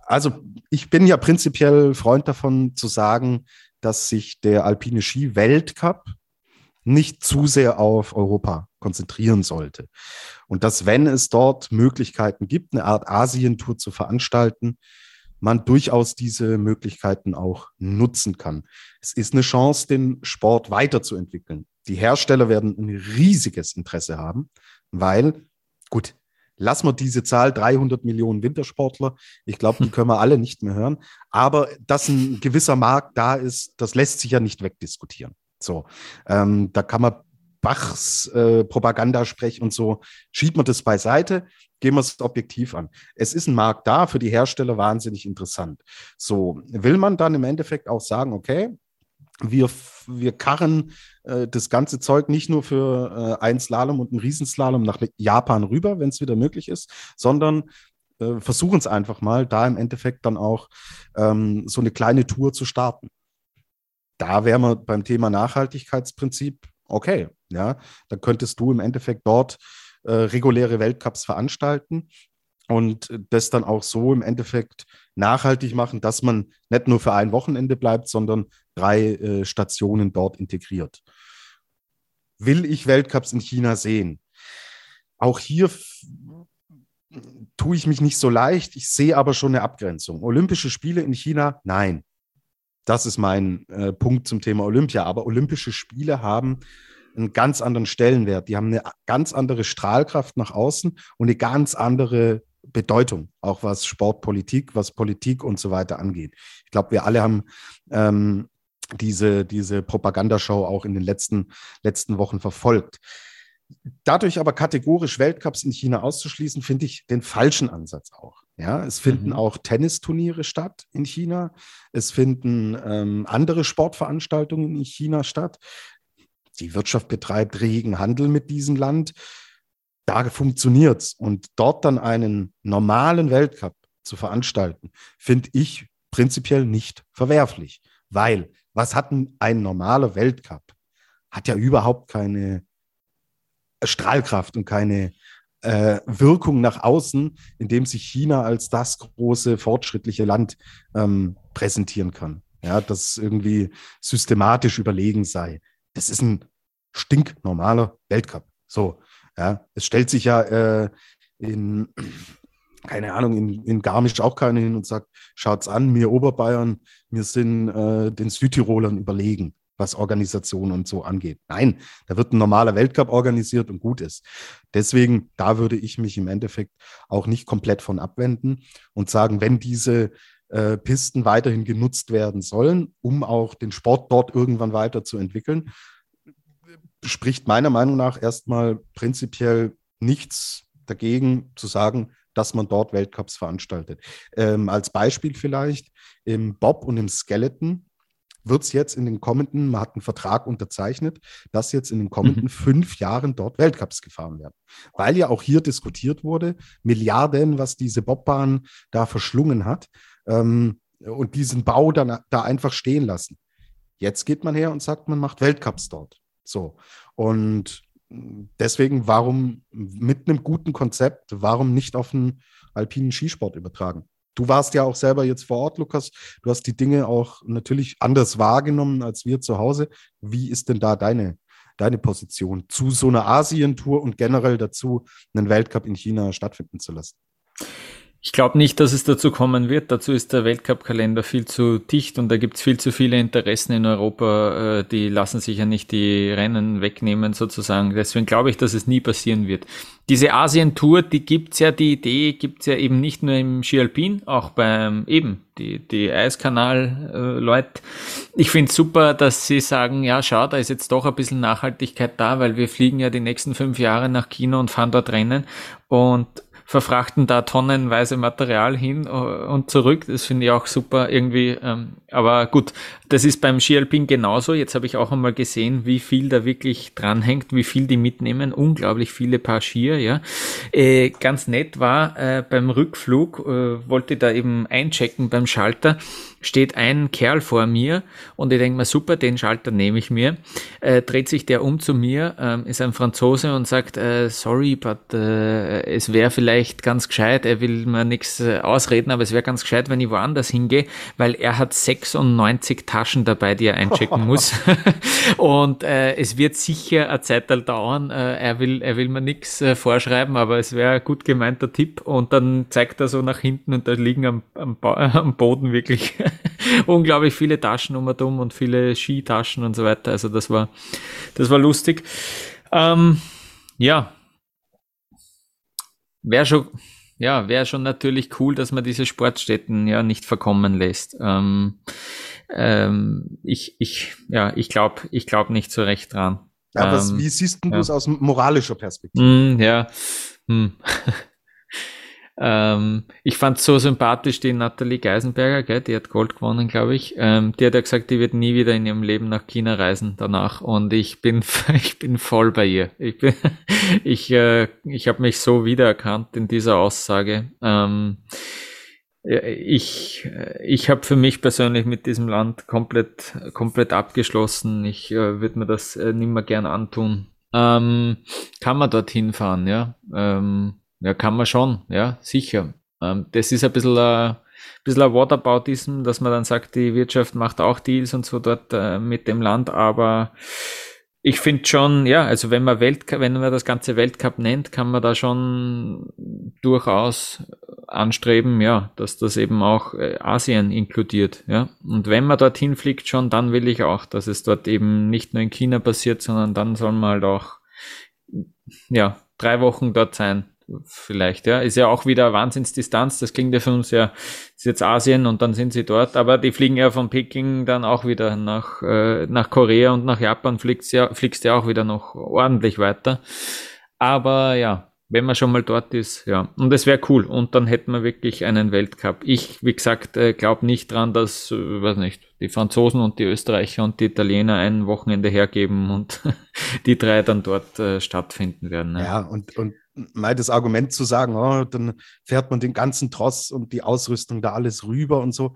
Also ich bin ja prinzipiell Freund davon zu sagen, dass sich der alpine Ski Weltcup nicht zu sehr auf Europa konzentrieren sollte. Und dass, wenn es dort Möglichkeiten gibt, eine Art Asientour zu veranstalten, man durchaus diese Möglichkeiten auch nutzen kann. Es ist eine Chance, den Sport weiterzuentwickeln. Die Hersteller werden ein riesiges Interesse haben, weil, gut, lassen wir diese Zahl 300 Millionen Wintersportler. Ich glaube, die können wir alle nicht mehr hören. Aber dass ein gewisser Markt da ist, das lässt sich ja nicht wegdiskutieren. So, ähm, da kann man Bachs äh, Propagandasprech und so, schiebt man das beiseite, gehen wir es objektiv an. Es ist ein Markt da, für die Hersteller wahnsinnig interessant. So, will man dann im Endeffekt auch sagen, okay, wir, wir karren äh, das ganze Zeug nicht nur für äh, ein Slalom und ein Riesenslalom nach Japan rüber, wenn es wieder möglich ist, sondern äh, versuchen es einfach mal, da im Endeffekt dann auch ähm, so eine kleine Tour zu starten. Da wären wir beim Thema Nachhaltigkeitsprinzip okay, ja, dann könntest du im Endeffekt dort äh, reguläre Weltcups veranstalten und das dann auch so im Endeffekt nachhaltig machen, dass man nicht nur für ein Wochenende bleibt, sondern drei äh, Stationen dort integriert. Will ich Weltcups in China sehen? Auch hier tue ich mich nicht so leicht. Ich sehe aber schon eine Abgrenzung. Olympische Spiele in China? Nein. Das ist mein äh, Punkt zum Thema Olympia. Aber Olympische Spiele haben einen ganz anderen Stellenwert. Die haben eine ganz andere Strahlkraft nach außen und eine ganz andere Bedeutung, auch was Sportpolitik, was Politik und so weiter angeht. Ich glaube, wir alle haben ähm, diese, diese Propagandashow auch in den letzten, letzten Wochen verfolgt. Dadurch aber kategorisch Weltcups in China auszuschließen, finde ich den falschen Ansatz auch. Ja, es finden mhm. auch Tennisturniere statt in China. Es finden ähm, andere Sportveranstaltungen in China statt die Wirtschaft betreibt regen Handel mit diesem Land. Da funktioniert es. Und dort dann einen normalen Weltcup zu veranstalten, finde ich prinzipiell nicht verwerflich. Weil, was hat denn ein normaler Weltcup? Hat ja überhaupt keine Strahlkraft und keine äh, Wirkung nach außen, indem sich China als das große, fortschrittliche Land ähm, präsentieren kann. Ja, das irgendwie systematisch überlegen sei das ist ein stinknormaler Weltcup. So, ja, es stellt sich ja äh, in, keine Ahnung, in, in Garmisch auch keiner hin und sagt, schaut's an, wir Oberbayern, wir sind äh, den Südtirolern überlegen, was Organisation und so angeht. Nein, da wird ein normaler Weltcup organisiert und gut ist. Deswegen, da würde ich mich im Endeffekt auch nicht komplett von abwenden und sagen, wenn diese äh, Pisten weiterhin genutzt werden sollen, um auch den Sport dort irgendwann weiterzuentwickeln, spricht meiner Meinung nach erstmal prinzipiell nichts dagegen zu sagen, dass man dort Weltcups veranstaltet. Ähm, als Beispiel vielleicht im Bob und im Skeleton wird es jetzt in den kommenden, man hat einen Vertrag unterzeichnet, dass jetzt in den kommenden mhm. fünf Jahren dort Weltcups gefahren werden. Weil ja auch hier diskutiert wurde, Milliarden, was diese Bobbahn da verschlungen hat ähm, und diesen Bau dann da einfach stehen lassen. Jetzt geht man her und sagt, man macht Weltcups dort. So. Und deswegen, warum mit einem guten Konzept, warum nicht auf einen alpinen Skisport übertragen? Du warst ja auch selber jetzt vor Ort, Lukas. Du hast die Dinge auch natürlich anders wahrgenommen als wir zu Hause. Wie ist denn da deine, deine Position zu so einer Asientour und generell dazu, einen Weltcup in China stattfinden zu lassen? Ich glaube nicht, dass es dazu kommen wird. Dazu ist der Weltcup-Kalender viel zu dicht und da gibt es viel zu viele Interessen in Europa. Äh, die lassen sich ja nicht die Rennen wegnehmen sozusagen. Deswegen glaube ich, dass es nie passieren wird. Diese Asien-Tour, die gibt's ja, die Idee gibt's ja eben nicht nur im Ski Alpin, auch beim eben die, die Eiskanal-Leute. Ich finde super, dass sie sagen, ja, schau, da ist jetzt doch ein bisschen Nachhaltigkeit da, weil wir fliegen ja die nächsten fünf Jahre nach China und fahren dort Rennen und verfrachten da tonnenweise Material hin äh, und zurück. Das finde ich auch super irgendwie. Ähm, aber gut, das ist beim Skialpin genauso. Jetzt habe ich auch einmal gesehen, wie viel da wirklich dranhängt, wie viel die mitnehmen. Unglaublich viele Paar Skier, ja. Äh, ganz nett war, äh, beim Rückflug äh, wollte da eben einchecken beim Schalter steht ein Kerl vor mir und ich denke mir, super, den Schalter nehme ich mir. Äh, dreht sich der um zu mir, ähm, ist ein Franzose und sagt, äh, sorry, but es wäre vielleicht ganz gescheit, er will mir nichts äh, ausreden, aber es wäre ganz gescheit, wenn ich woanders hingehe, weil er hat 96 Taschen dabei, die er einchecken muss. und äh, es wird sicher eine Zeit dauern. Äh, er, will, er will mir nichts äh, vorschreiben, aber es wäre ein gut gemeinter Tipp. Und dann zeigt er so nach hinten und da liegen am, am, am Boden wirklich unglaublich viele Taschen um und um und viele Skitaschen und so weiter. Also das war, das war lustig. Ähm, ja. Wäre schon, ja, wäre schon natürlich cool, dass man diese Sportstätten ja nicht verkommen lässt. Ähm, ähm, ich, ich, ja, ich glaube, ich glaube nicht so recht dran. Ja, was, ähm, wie siehst du ja. das aus moralischer Perspektive? Mm, ja. Hm. Ähm, ich fand so sympathisch die Nathalie Geisenberger, gell, die hat Gold gewonnen, glaube ich. Ähm, die hat ja gesagt, die wird nie wieder in ihrem Leben nach China reisen danach. Und ich bin, ich bin voll bei ihr. Ich bin, ich, äh, ich habe mich so wiedererkannt in dieser Aussage. Ähm, ich, ich habe für mich persönlich mit diesem Land komplett, komplett abgeschlossen. Ich äh, würde mir das äh, nicht mehr gern antun. Ähm, kann man dorthin fahren, ja. Ähm, ja, kann man schon, ja, sicher. Ähm, das ist ein bisschen ein, bisschen ein Whataboutism, dass man dann sagt, die Wirtschaft macht auch Deals und so dort äh, mit dem Land, aber ich finde schon, ja, also wenn man Weltcup, wenn man das ganze Weltcup nennt, kann man da schon durchaus anstreben, ja, dass das eben auch äh, Asien inkludiert, ja. Und wenn man dorthin fliegt schon, dann will ich auch, dass es dort eben nicht nur in China passiert, sondern dann soll man halt auch, ja, drei Wochen dort sein vielleicht, ja. Ist ja auch wieder Wahnsinnsdistanz. Das klingt ja für uns ja, ist jetzt Asien und dann sind sie dort, aber die fliegen ja von Peking dann auch wieder nach, äh, nach Korea und nach Japan fliegst ja, fliegst ja auch wieder noch ordentlich weiter. Aber ja, wenn man schon mal dort ist, ja. Und es wäre cool. Und dann hätten wir wirklich einen Weltcup. Ich, wie gesagt, äh, glaube nicht dran, dass, äh, weiß nicht, die Franzosen und die Österreicher und die Italiener ein Wochenende hergeben und die drei dann dort äh, stattfinden werden. Ne? Ja, und, und mal das Argument zu sagen, oh, dann fährt man den ganzen Tross und die Ausrüstung da alles rüber und so.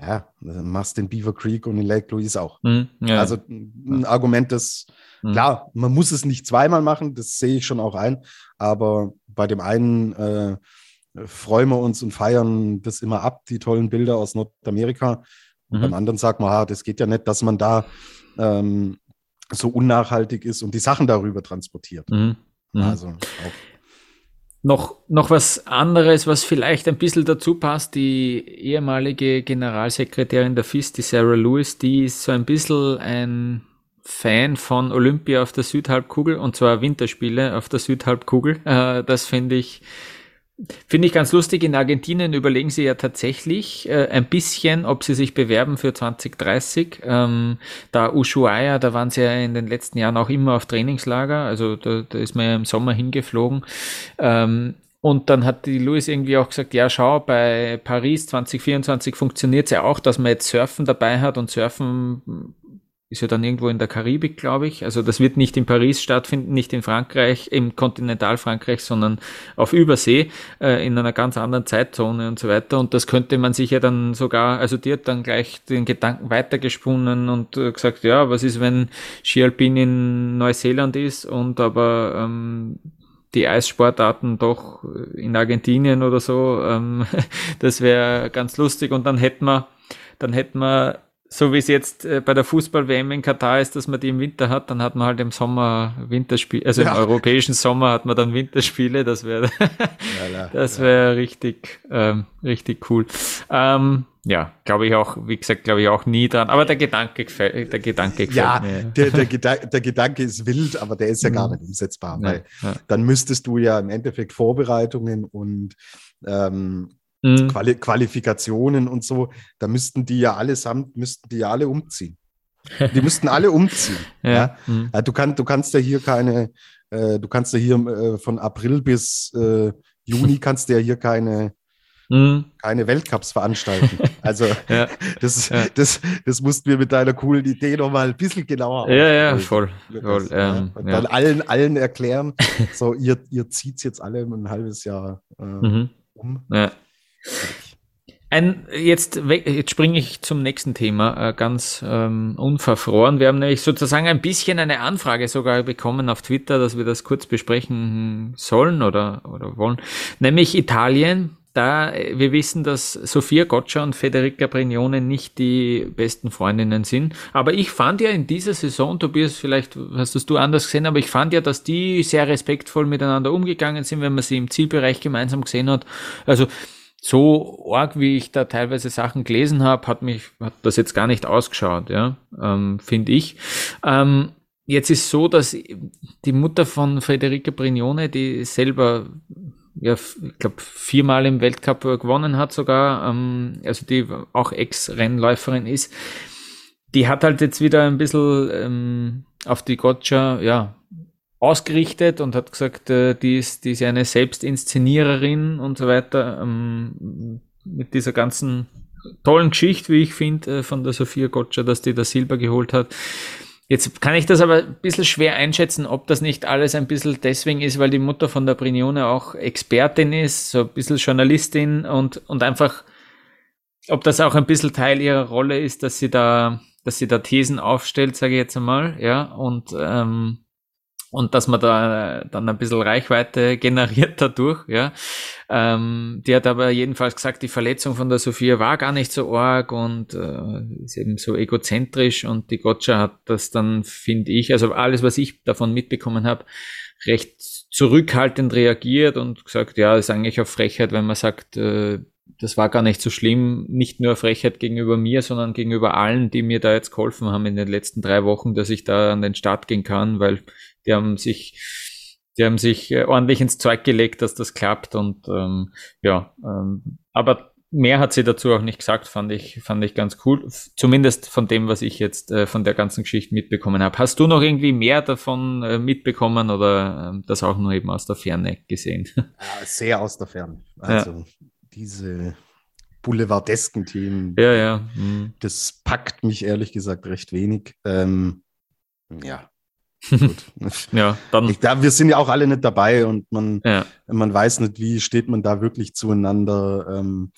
Ja, dann machst den Beaver Creek und den Lake Louise auch. Mhm, ja. Also ein Argument, das, mhm. klar, man muss es nicht zweimal machen, das sehe ich schon auch ein, aber bei dem einen äh, freuen wir uns und feiern das immer ab, die tollen Bilder aus Nordamerika. Und mhm. beim anderen sagt man, ah, das geht ja nicht, dass man da ähm, so unnachhaltig ist und die Sachen darüber transportiert. Mhm. Mhm. Also auch. Noch, noch was anderes, was vielleicht ein bisschen dazu passt, die ehemalige Generalsekretärin der FIS, die Sarah Lewis, die ist so ein bisschen ein Fan von Olympia auf der Südhalbkugel und zwar Winterspiele auf der Südhalbkugel. Äh, das finde ich Finde ich ganz lustig. In Argentinien überlegen sie ja tatsächlich äh, ein bisschen, ob sie sich bewerben für 2030. Ähm, da Ushuaia, da waren sie ja in den letzten Jahren auch immer auf Trainingslager. Also da, da ist man ja im Sommer hingeflogen. Ähm, und dann hat die Louis irgendwie auch gesagt, ja, schau, bei Paris 2024 funktioniert es ja auch, dass man jetzt Surfen dabei hat und Surfen ist ja dann irgendwo in der Karibik, glaube ich. Also das wird nicht in Paris stattfinden, nicht in Frankreich, im Kontinentalfrankreich, sondern auf Übersee, äh, in einer ganz anderen Zeitzone und so weiter. Und das könnte man sich ja dann sogar, also die hat dann gleich den Gedanken weitergesponnen und äh, gesagt, ja, was ist, wenn Ski Alpin in Neuseeland ist und aber ähm, die Eissportarten doch in Argentinien oder so, ähm, das wäre ganz lustig und dann hätten wir, dann hätten wir so wie es jetzt äh, bei der Fußball-WM in Katar ist, dass man die im Winter hat, dann hat man halt im Sommer Winterspiele, also ja. im europäischen Sommer hat man dann Winterspiele, das wäre das wäre richtig, ähm, richtig cool. Ähm, ja, glaube ich auch, wie gesagt, glaube ich auch nie dran. Aber der Gedanke gefällt, der Gedanke gefällt ja, mir. Der, der, Geda der Gedanke ist wild, aber der ist ja gar mhm. nicht umsetzbar, weil ja, dann müsstest du ja im Endeffekt Vorbereitungen und ähm, mhm. Quali Qualifikationen und so, da müssten die ja allesamt, müssten die ja alle umziehen. Die müssten alle umziehen. ja. ja? Mhm. Du, kann, du kannst ja hier keine, äh, du kannst ja hier äh, von April bis äh, Juni kannst du ja hier keine, mhm. keine Weltcups veranstalten. Also ja. Das, ja. Das, das mussten wir mit deiner coolen Idee nochmal ein bisschen genauer Ja, ja, voll. voll ähm, und dann allen, allen erklären, so ihr, ihr zieht es jetzt alle ein halbes Jahr äh, mhm. um. Ja. Ein, jetzt, jetzt springe ich zum nächsten Thema, äh, ganz ähm, unverfroren. Wir haben nämlich sozusagen ein bisschen eine Anfrage sogar bekommen auf Twitter, dass wir das kurz besprechen sollen oder, oder wollen. Nämlich Italien. Da wir wissen, dass Sofia Goccia und Federica Brignone nicht die besten Freundinnen sind. Aber ich fand ja in dieser Saison, Tobias, vielleicht hast das du anders gesehen, aber ich fand ja, dass die sehr respektvoll miteinander umgegangen sind, wenn man sie im Zielbereich gemeinsam gesehen hat. Also so arg, wie ich da teilweise Sachen gelesen habe, hat mich, hat das jetzt gar nicht ausgeschaut, ja, ähm, finde ich. Ähm, jetzt ist so, dass die Mutter von Federica Brignone, die selber, ja, ich glaube, viermal im Weltcup gewonnen hat sogar, ähm, also die auch Ex-Rennläuferin ist, die hat halt jetzt wieder ein bisschen ähm, auf die Gotcha, ja, ausgerichtet und hat gesagt, äh, die, ist, die ist eine Selbstinszeniererin und so weiter. Ähm, mit dieser ganzen tollen Geschichte, wie ich finde, äh, von der Sophia Gotcha, dass die da Silber geholt hat. Jetzt kann ich das aber ein bisschen schwer einschätzen, ob das nicht alles ein bisschen deswegen ist, weil die Mutter von der Brignone auch Expertin ist, so ein bisschen Journalistin und, und einfach, ob das auch ein bisschen Teil ihrer Rolle ist, dass sie da, dass sie da Thesen aufstellt, sage ich jetzt einmal, ja, und ähm, und dass man da dann ein bisschen Reichweite generiert dadurch, ja. Ähm, die hat aber jedenfalls gesagt, die Verletzung von der Sophia war gar nicht so arg und äh, ist eben so egozentrisch und die Gotcha hat das dann, finde ich, also alles, was ich davon mitbekommen habe, recht zurückhaltend reagiert und gesagt, ja, ist eigentlich auch Frechheit, wenn man sagt, äh, das war gar nicht so schlimm, nicht nur Frechheit gegenüber mir, sondern gegenüber allen, die mir da jetzt geholfen haben in den letzten drei Wochen, dass ich da an den Start gehen kann, weil die haben sich, die haben sich äh, ordentlich ins Zeug gelegt, dass das klappt und ähm, ja, ähm, aber mehr hat sie dazu auch nicht gesagt, fand ich, fand ich ganz cool. Zumindest von dem, was ich jetzt äh, von der ganzen Geschichte mitbekommen habe. Hast du noch irgendwie mehr davon äh, mitbekommen oder äh, das auch nur eben aus der Ferne gesehen? Ja, sehr aus der Ferne. Also ja. diese boulevardesken Themen, ja, ja. Mhm. das packt mich ehrlich gesagt recht wenig. Ähm, ja, ja, dann. Ich, da, wir sind ja auch alle nicht dabei und man, ja. man weiß nicht, wie steht man da wirklich zueinander. Ähm,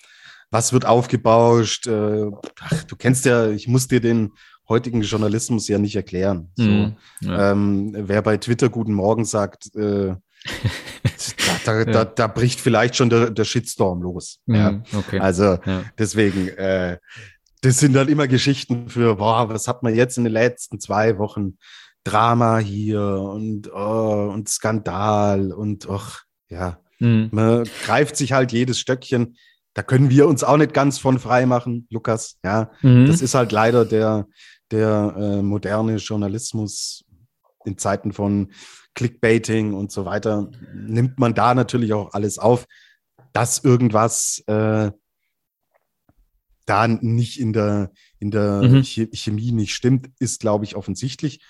was wird aufgebauscht? Äh, ach, du kennst ja, ich muss dir den heutigen Journalismus ja nicht erklären. So, mm, ja. ähm, wer bei Twitter Guten Morgen sagt, äh, da, da, ja. da, da, bricht vielleicht schon der, der Shitstorm los. Mm, ja. okay. Also deswegen, äh, das sind dann immer Geschichten für, boah, was hat man jetzt in den letzten zwei Wochen Drama hier und, oh, und Skandal und ach, ja, mhm. man greift sich halt jedes Stöckchen. Da können wir uns auch nicht ganz von frei machen, Lukas. Ja, mhm. das ist halt leider der, der äh, moderne Journalismus in Zeiten von Clickbaiting und so weiter. Nimmt man da natürlich auch alles auf, dass irgendwas äh, da nicht in der, in der mhm. Chemie nicht stimmt, ist, glaube ich, offensichtlich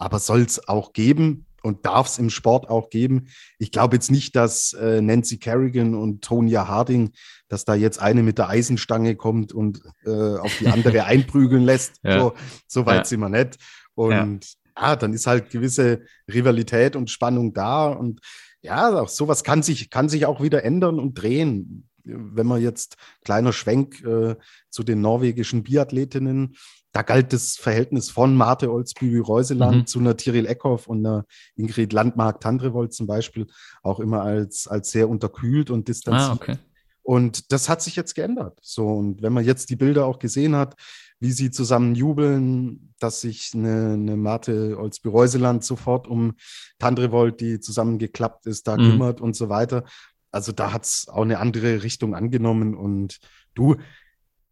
aber soll es auch geben und darf es im Sport auch geben. Ich glaube jetzt nicht, dass äh, Nancy Kerrigan und Tonya Harding, dass da jetzt eine mit der Eisenstange kommt und äh, auf die andere einprügeln lässt. Ja. So, so weit ja. sind wir nicht. Und ja. ja, dann ist halt gewisse Rivalität und Spannung da. Und ja, auch sowas kann sich, kann sich auch wieder ändern und drehen. Wenn man jetzt kleiner Schwenk äh, zu den norwegischen Biathletinnen, da galt das Verhältnis von Marte Olsbübi-Reuseland mhm. zu einer Tiril Eckhoff und einer Ingrid Landmark-Tandrevold zum Beispiel auch immer als, als sehr unterkühlt und distanziert. Ah, okay. Und das hat sich jetzt geändert. So, und wenn man jetzt die Bilder auch gesehen hat, wie sie zusammen jubeln, dass sich eine, eine Marte Olsby-Reuseland sofort um Tandrevold, die zusammengeklappt ist, da mhm. kümmert und so weiter. Also da hat es auch eine andere Richtung angenommen und du,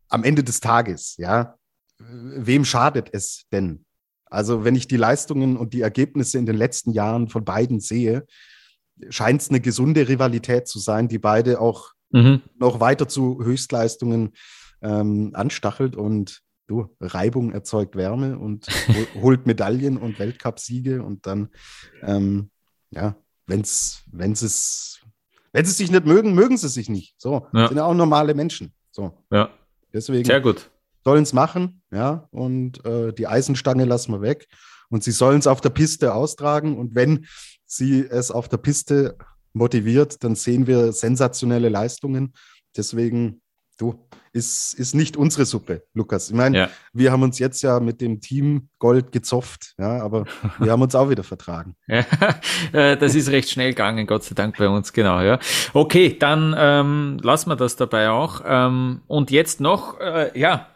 am Ende des Tages, ja, wem schadet es denn? Also wenn ich die Leistungen und die Ergebnisse in den letzten Jahren von beiden sehe, scheint es eine gesunde Rivalität zu sein, die beide auch mhm. noch weiter zu Höchstleistungen ähm, anstachelt und du, Reibung erzeugt Wärme und holt Medaillen und Weltcupsiege und dann, ähm, ja, wenn es, wenn sie sich nicht mögen, mögen sie sich nicht. So, ja. sind ja auch normale Menschen. So. Ja. Deswegen. Sehr gut. Sollen es machen, ja, und äh, die Eisenstange lassen wir weg. Und sie sollen es auf der Piste austragen. Und wenn sie es auf der Piste motiviert, dann sehen wir sensationelle Leistungen. Deswegen, du, ist, ist nicht unsere Suppe, Lukas. Ich meine, ja. wir haben uns jetzt ja mit dem Team Gold gezopft, ja, aber wir haben uns auch wieder vertragen. Ja, äh, das ist recht schnell gegangen, Gott sei Dank bei uns, genau, ja. Okay, dann ähm, lassen wir das dabei auch. Ähm, und jetzt noch, äh, ja,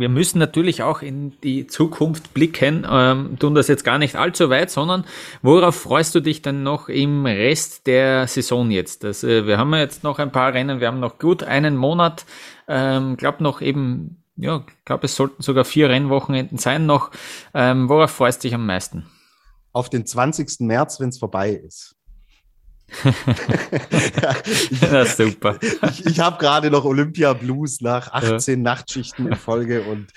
wir müssen natürlich auch in die Zukunft blicken, ähm, tun das jetzt gar nicht allzu weit, sondern worauf freust du dich denn noch im Rest der Saison jetzt? Das, äh, wir haben jetzt noch ein paar Rennen, wir haben noch gut einen Monat, ähm, glaube noch eben, ja, glaube es sollten sogar vier Rennwochenenden sein noch. Ähm, worauf freust du dich am meisten? Auf den 20. März, wenn es vorbei ist. ja, super. Ich, ich habe gerade noch Olympia Blues nach 18 ja. Nachtschichten in Folge und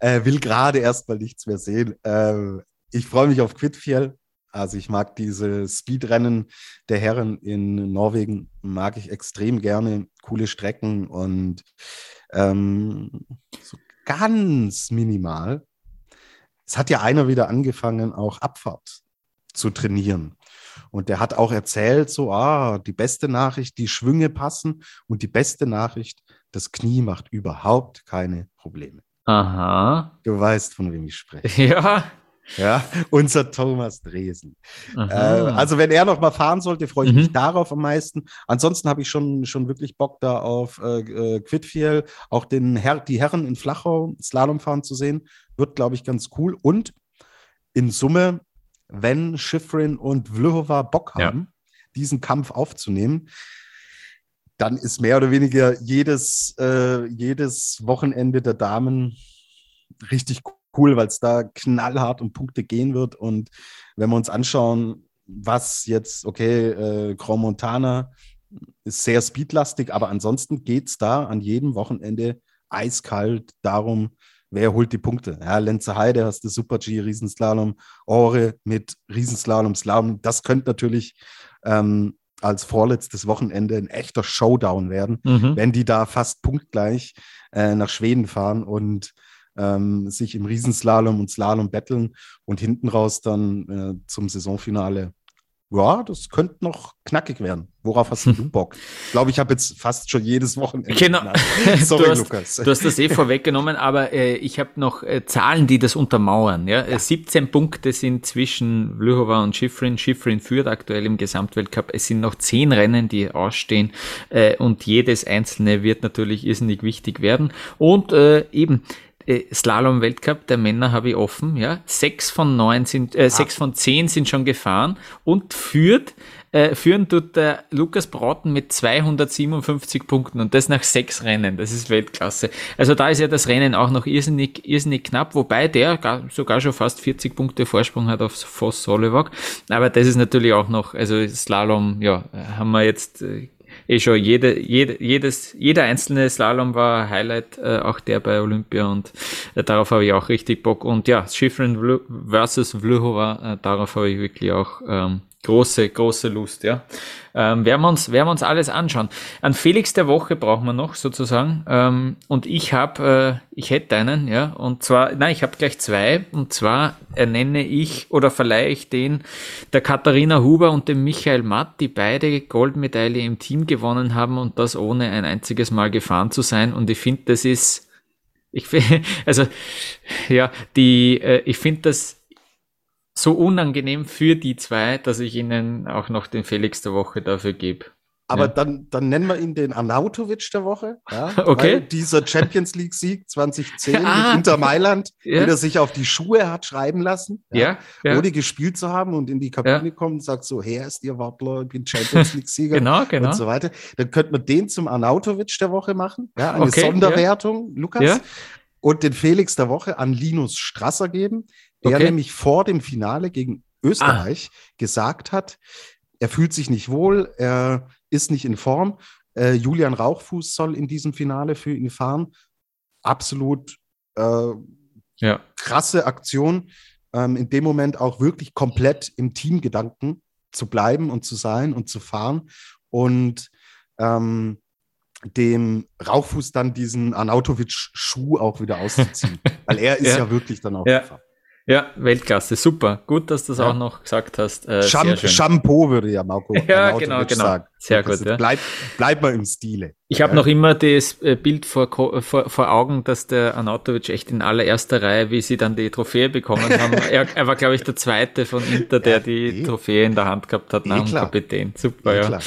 äh, will gerade erstmal nichts mehr sehen. Äh, ich freue mich auf Quidfiel. Also ich mag diese Speedrennen der Herren in Norwegen, mag ich extrem gerne. Coole Strecken und ähm, so ganz minimal. Es hat ja einer wieder angefangen, auch Abfahrt zu trainieren. Und der hat auch erzählt, so, ah, die beste Nachricht, die Schwünge passen und die beste Nachricht, das Knie macht überhaupt keine Probleme. Aha. Du weißt, von wem ich spreche. Ja. Ja, unser Thomas Dresen. Äh, also, wenn er noch mal fahren sollte, freue ich mhm. mich darauf am meisten. Ansonsten habe ich schon, schon wirklich Bock da auf äh, äh, Quidfiel, auch den Her die Herren in Flachau Slalom fahren zu sehen. Wird, glaube ich, ganz cool. Und in Summe wenn Schifrin und Vlhova Bock haben, ja. diesen Kampf aufzunehmen, dann ist mehr oder weniger jedes, äh, jedes Wochenende der Damen richtig cool, weil es da knallhart um Punkte gehen wird. Und wenn wir uns anschauen, was jetzt, okay, äh, Grand Montana ist sehr speedlastig, aber ansonsten geht es da an jedem Wochenende eiskalt darum, wer holt die Punkte? Ja, Lenze Heide hast du Super G, Riesenslalom, Ore mit Riesenslalom, Slalom. Das könnte natürlich ähm, als vorletztes Wochenende ein echter Showdown werden, mhm. wenn die da fast punktgleich äh, nach Schweden fahren und ähm, sich im Riesenslalom und Slalom betteln und hinten raus dann äh, zum Saisonfinale ja, das könnte noch knackig werden. Worauf hast du Bock? Ich glaube, ich habe jetzt fast schon jedes Wochenende. Genau. Sorry, du hast, Lukas. Du hast das eh vorweggenommen, aber äh, ich habe noch äh, Zahlen, die das untermauern. Ja? ja. 17 Punkte sind zwischen Vlhova und Schifrin. Schifrin führt aktuell im Gesamtweltcup. Es sind noch 10 Rennen, die ausstehen äh, und jedes einzelne wird natürlich irrsinnig wichtig werden. Und äh, eben, äh, Slalom-Weltcup der Männer habe ich offen, ja. Sechs von neun sind, äh, ah. sechs von zehn sind schon gefahren und führt, äh, führen tut der Lukas Brauten mit 257 Punkten und das nach sechs Rennen. Das ist Weltklasse. Also da ist ja das Rennen auch noch irrsinnig, irrsinnig knapp, wobei der gar, sogar schon fast 40 Punkte Vorsprung hat auf Voss Solewag. Aber das ist natürlich auch noch, also Slalom, ja, haben wir jetzt äh, eh schon jede, jede, jedes, jeder einzelne Slalom war Highlight, äh, auch der bei Olympia und äh, darauf habe ich auch richtig Bock. Und ja, Schifrin versus Vlhova, äh, darauf habe ich wirklich auch ähm, große, große Lust, ja. Ähm, werden, wir uns, werden wir uns alles anschauen. An Felix der Woche brauchen wir noch sozusagen. Ähm, und ich habe, äh, ich hätte einen, ja. Und zwar, nein, ich habe gleich zwei. Und zwar ernenne ich oder verleihe ich den der Katharina Huber und dem Michael Matt, die beide Goldmedaille im Team gewonnen haben und das ohne ein einziges Mal gefahren zu sein. Und ich finde, das ist, ich also, ja, die, äh, ich finde das so unangenehm für die zwei, dass ich ihnen auch noch den Felix der Woche dafür gebe. Aber Ja. dann, dann nennen wir ihn den Arnautovic der Woche. Ja, Okay. Weil dieser Champions League-Sieg 2010 Ah. mit Inter Mailand, Ja. den er sich auf die Schuhe hat schreiben lassen, Ja, ja. ohne gespielt zu haben und in die Kabine kommt und sagt so, her ist ihr Wartler, ich bin Champions League-Sieger. Genau, genau. Und so weiter. Dann könnten wir den zum Arnautovic der Woche machen. Ja, eine Okay, Sonderwertung, Lukas. Und den Felix der Woche an Linus Strasser geben, der Okay. nämlich vor dem Finale gegen Österreich gesagt hat, er fühlt sich nicht wohl, er ist nicht in Form. Äh, Julian Rauchfuß soll in diesem Finale für ihn fahren. Absolut äh, Ja. krasse Aktion, ähm, in dem Moment auch wirklich komplett im Teamgedanken zu bleiben und zu sein und zu fahren und ähm, dem Rauchfuß dann diesen Arnautovic-Schuh auch wieder auszuziehen. Weil er ist Ja. ja, wirklich dann auch Ja. gefahren. Ja, Weltklasse, super. Gut, dass du das Ja. auch noch gesagt hast. Äh, Scham sehr schön. Shampoo würde ja Marco Ja, Arnautovic genau, genau. sagen. Sehr gut, ja. Bleib, bleib mal im Stile. Ich habe Ja. noch immer das äh, Bild vor, vor, vor Augen, dass der Arnautovic echt in allererster Reihe, wie sie dann die Trophäe bekommen haben. er, er war, glaube ich, der zweite von Inter, der Ja, die eh. Trophäe in der Hand gehabt hat, nach Eh dem. Kapitän. Super, Ja, ja.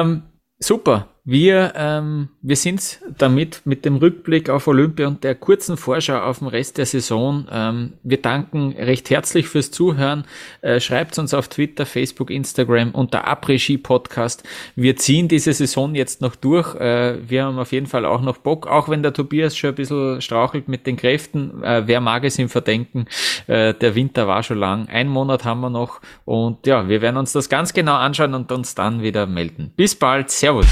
Ähm, super. Wir, ähm, wir sind damit mit dem Rückblick auf Olympia und der kurzen Vorschau auf den Rest der Saison. Ähm, wir danken recht herzlich fürs Zuhören. Äh, schreibt uns auf Twitter, Facebook, Instagram unter Après-Ski Podcast. Wir ziehen diese Saison jetzt noch durch. Äh, wir haben auf jeden Fall auch noch Bock, auch wenn der Tobias schon ein bisschen strauchelt mit den Kräften. Äh, wer mag es ihm verdenken? Äh, der Winter war schon lang. Ein Monat haben wir noch und ja, wir werden uns das ganz genau anschauen und uns dann wieder melden. Bis bald. Servus.